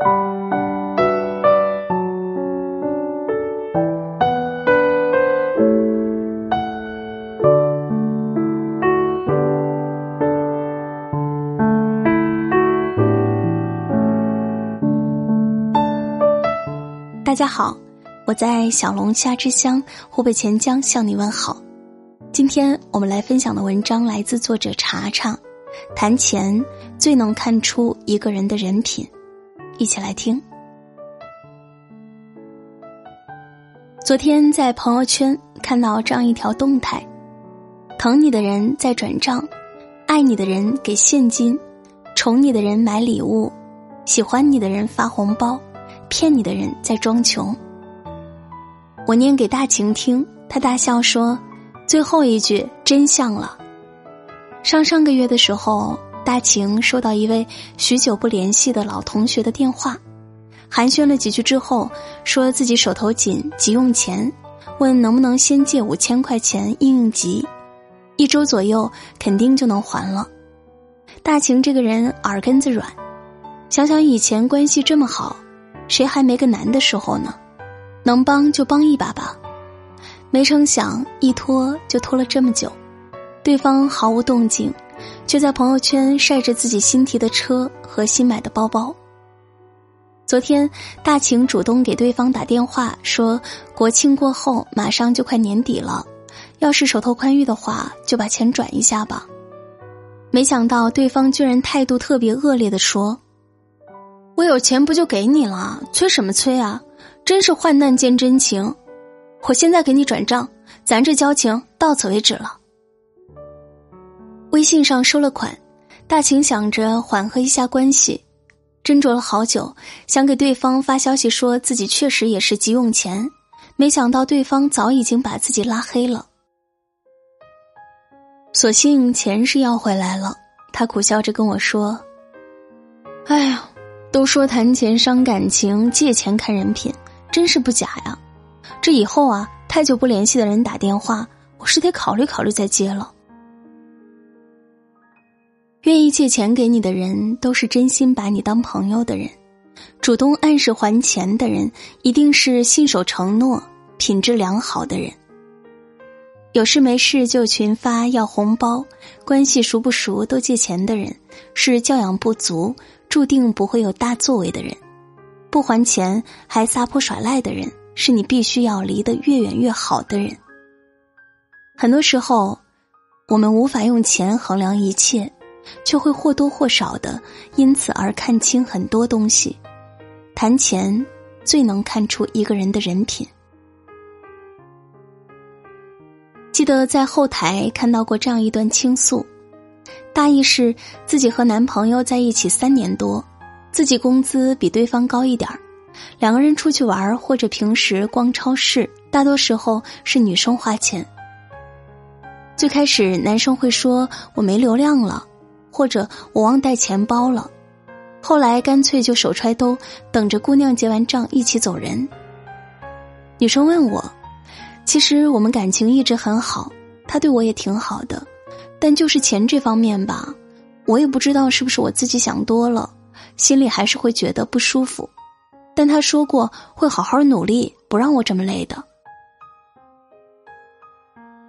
大家好，我在小龙虾之乡湖北潜江向你问好。今天我们来分享的文章来自作者查查。谈钱最能看出一个人的人品，一起来听。昨天在朋友圈看到这样一条动态：疼你的人在转账，爱你的人给现金，宠你的人买礼物，喜欢你的人发红包。骗你的人在装穷。我念给大晴听，他大笑说：“最后一句真相了。”上上个月的时候，大晴收到一位许久不联系的老同学的电话，寒暄了几句之后，说自己手头紧，急用钱，问能不能先借五千块钱应应急，一周左右肯定就能还了。大晴这个人耳根子软，想想以前关系这么好。谁还没个难的时候呢？能帮就帮一把吧。没成想一拖就拖了这么久，对方毫无动静，却在朋友圈晒着自己新提的车和新买的包包。昨天大晴主动给对方打电话说，国庆过后马上就快年底了，要是手头宽裕的话，就把钱转一下吧。没想到对方居然态度特别恶劣的说。我有钱不就给你了，催什么催啊！真是患难见真情，我现在给你转账，咱这交情到此为止了。微信上收了款，大秦想着缓和一下关系，斟酌了好久，想给对方发消息说自己确实也是急用钱，没想到对方早已经把自己拉黑了。所幸钱是要回来了，他苦笑着跟我说：“哎呀。”都说谈钱伤感情，借钱看人品，真是不假呀。这以后啊，太久不联系的人打电话，我是得考虑考虑再接了。愿意借钱给你的人，都是真心把你当朋友的人；主动按时还钱的人，一定是信守承诺、品质良好的人。有事没事就群发要红包，关系熟不熟都借钱的人，是教养不足。注定不会有大作为的人，不还钱还撒泼耍赖的人，是你必须要离得越远越好的人。很多时候，我们无法用钱衡量一切，却会或多或少的因此而看清很多东西。谈钱最能看出一个人的人品。记得在后台看到过这样一段倾诉。大意是自己和男朋友在一起三年多，自己工资比对方高一点儿，两个人出去玩或者平时逛超市，大多时候是女生花钱。最开始男生会说我没流量了，或者我忘带钱包了，后来干脆就手揣兜，等着姑娘结完账一起走人。女生问我，其实我们感情一直很好，他对我也挺好的。但就是钱这方面吧，我也不知道是不是我自己想多了，心里还是会觉得不舒服。但他说过会好好努力，不让我这么累的。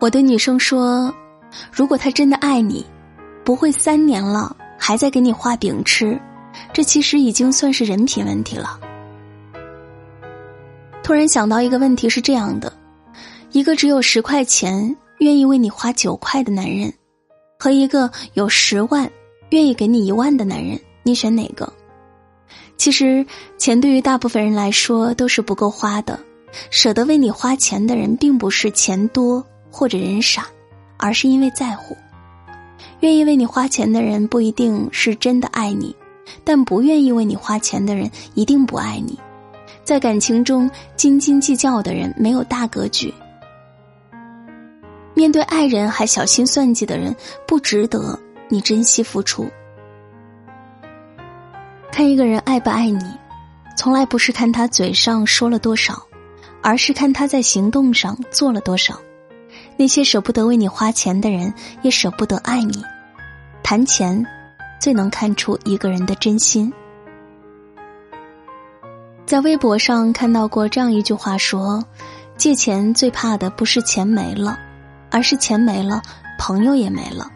我对女生说：“如果他真的爱你，不会三年了还在给你画饼吃，这其实已经算是人品问题了。”突然想到一个问题是这样的：一个只有十块钱愿意为你花九块的男人。和一个有十万愿意给你一万的男人，你选哪个？其实钱对于大部分人来说都是不够花的，舍得为你花钱的人，并不是钱多或者人傻，而是因为在乎。愿意为你花钱的人不一定是真的爱你，但不愿意为你花钱的人一定不爱你。在感情中斤斤计较的人没有大格局。面对爱人还小心算计的人，不值得你珍惜付出。看一个人爱不爱你，从来不是看他嘴上说了多少，而是看他在行动上做了多少。那些舍不得为你花钱的人，也舍不得爱你。谈钱，最能看出一个人的真心。在微博上看到过这样一句话说：“借钱最怕的不是钱没了，而是钱没了，朋友也没了。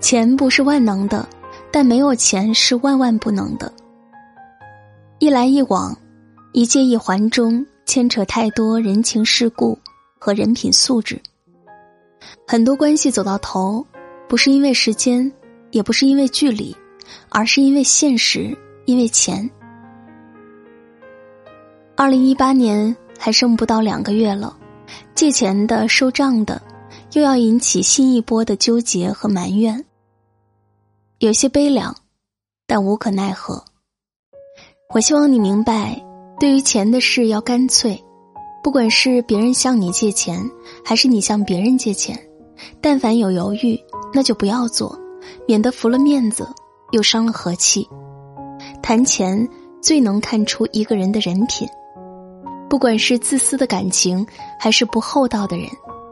钱不是万能的，但没有钱是万万不能的。一来一往，一借一还中牵扯太多人情世故和人品素质。很多关系走到头，不是因为时间，也不是因为距离，而是因为现实，因为钱。”二零一八年还剩不到两个月了，借钱的、收账的，又要引起新一波的纠结和埋怨。有些悲凉，但无可奈何。我希望你明白，对于钱的事要干脆，不管是别人向你借钱，还是你向别人借钱，但凡有犹豫，那就不要做，免得服了面子，又伤了和气。谈钱最能看出一个人的人品。不管是自私的感情，还是不厚道的人，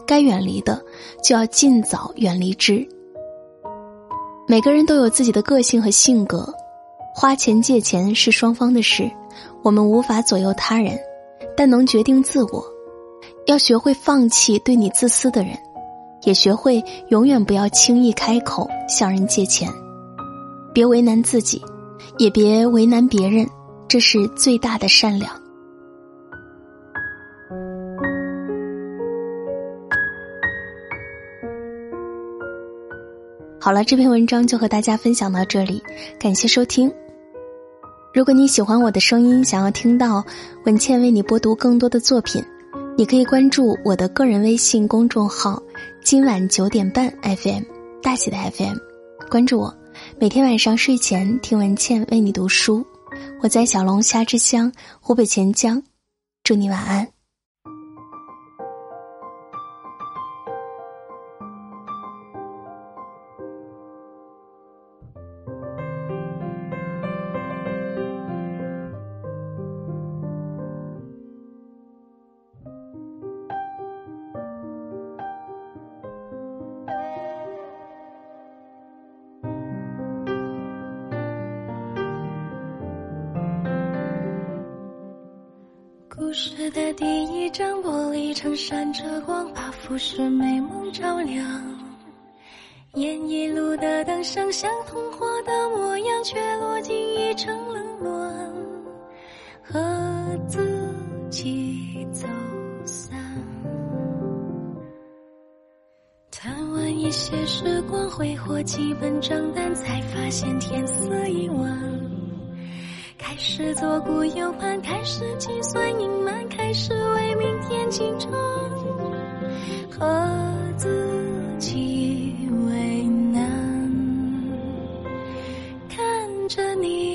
该远离的就要尽早远离之。每个人都有自己的个性和性格，花钱借钱是双方的事，我们无法左右他人，但能决定自我。要学会放弃对你自私的人，也学会永远不要轻易开口向人借钱。别为难自己，也别为难别人，这是最大的善良。好了，这篇文章就和大家分享到这里，感谢收听。如果你喜欢我的声音，想要听到文倩为你播读更多的作品，你可以关注我的个人微信公众号“今晚九点半 FM” 大写的 FM，关注我，每天晚上睡前听文倩为你读书。我在小龙虾之乡湖北潜江，祝你晚安。故事的第一张玻璃窗闪着光，把浮世美梦照亮。沿一路的灯上像童话的模样，却落进一场冷暖，和自己走散。贪玩一些时光，挥霍几本账单，才发现天色已晚。开始左顾右盼，开始计算隐瞒，开始为明天紧张，和自己为难，看着你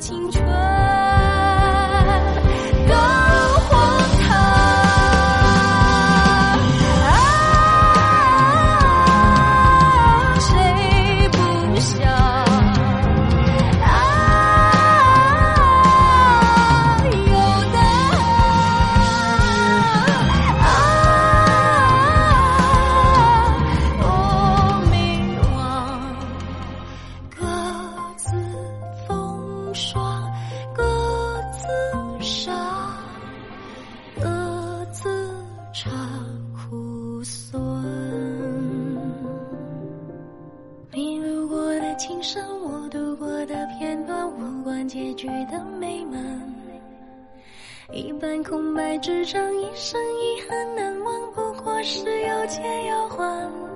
青春。情深，我度过的片段，无关结局的美满。一半空白纸张，一生遗憾难忘，不过是有借有还。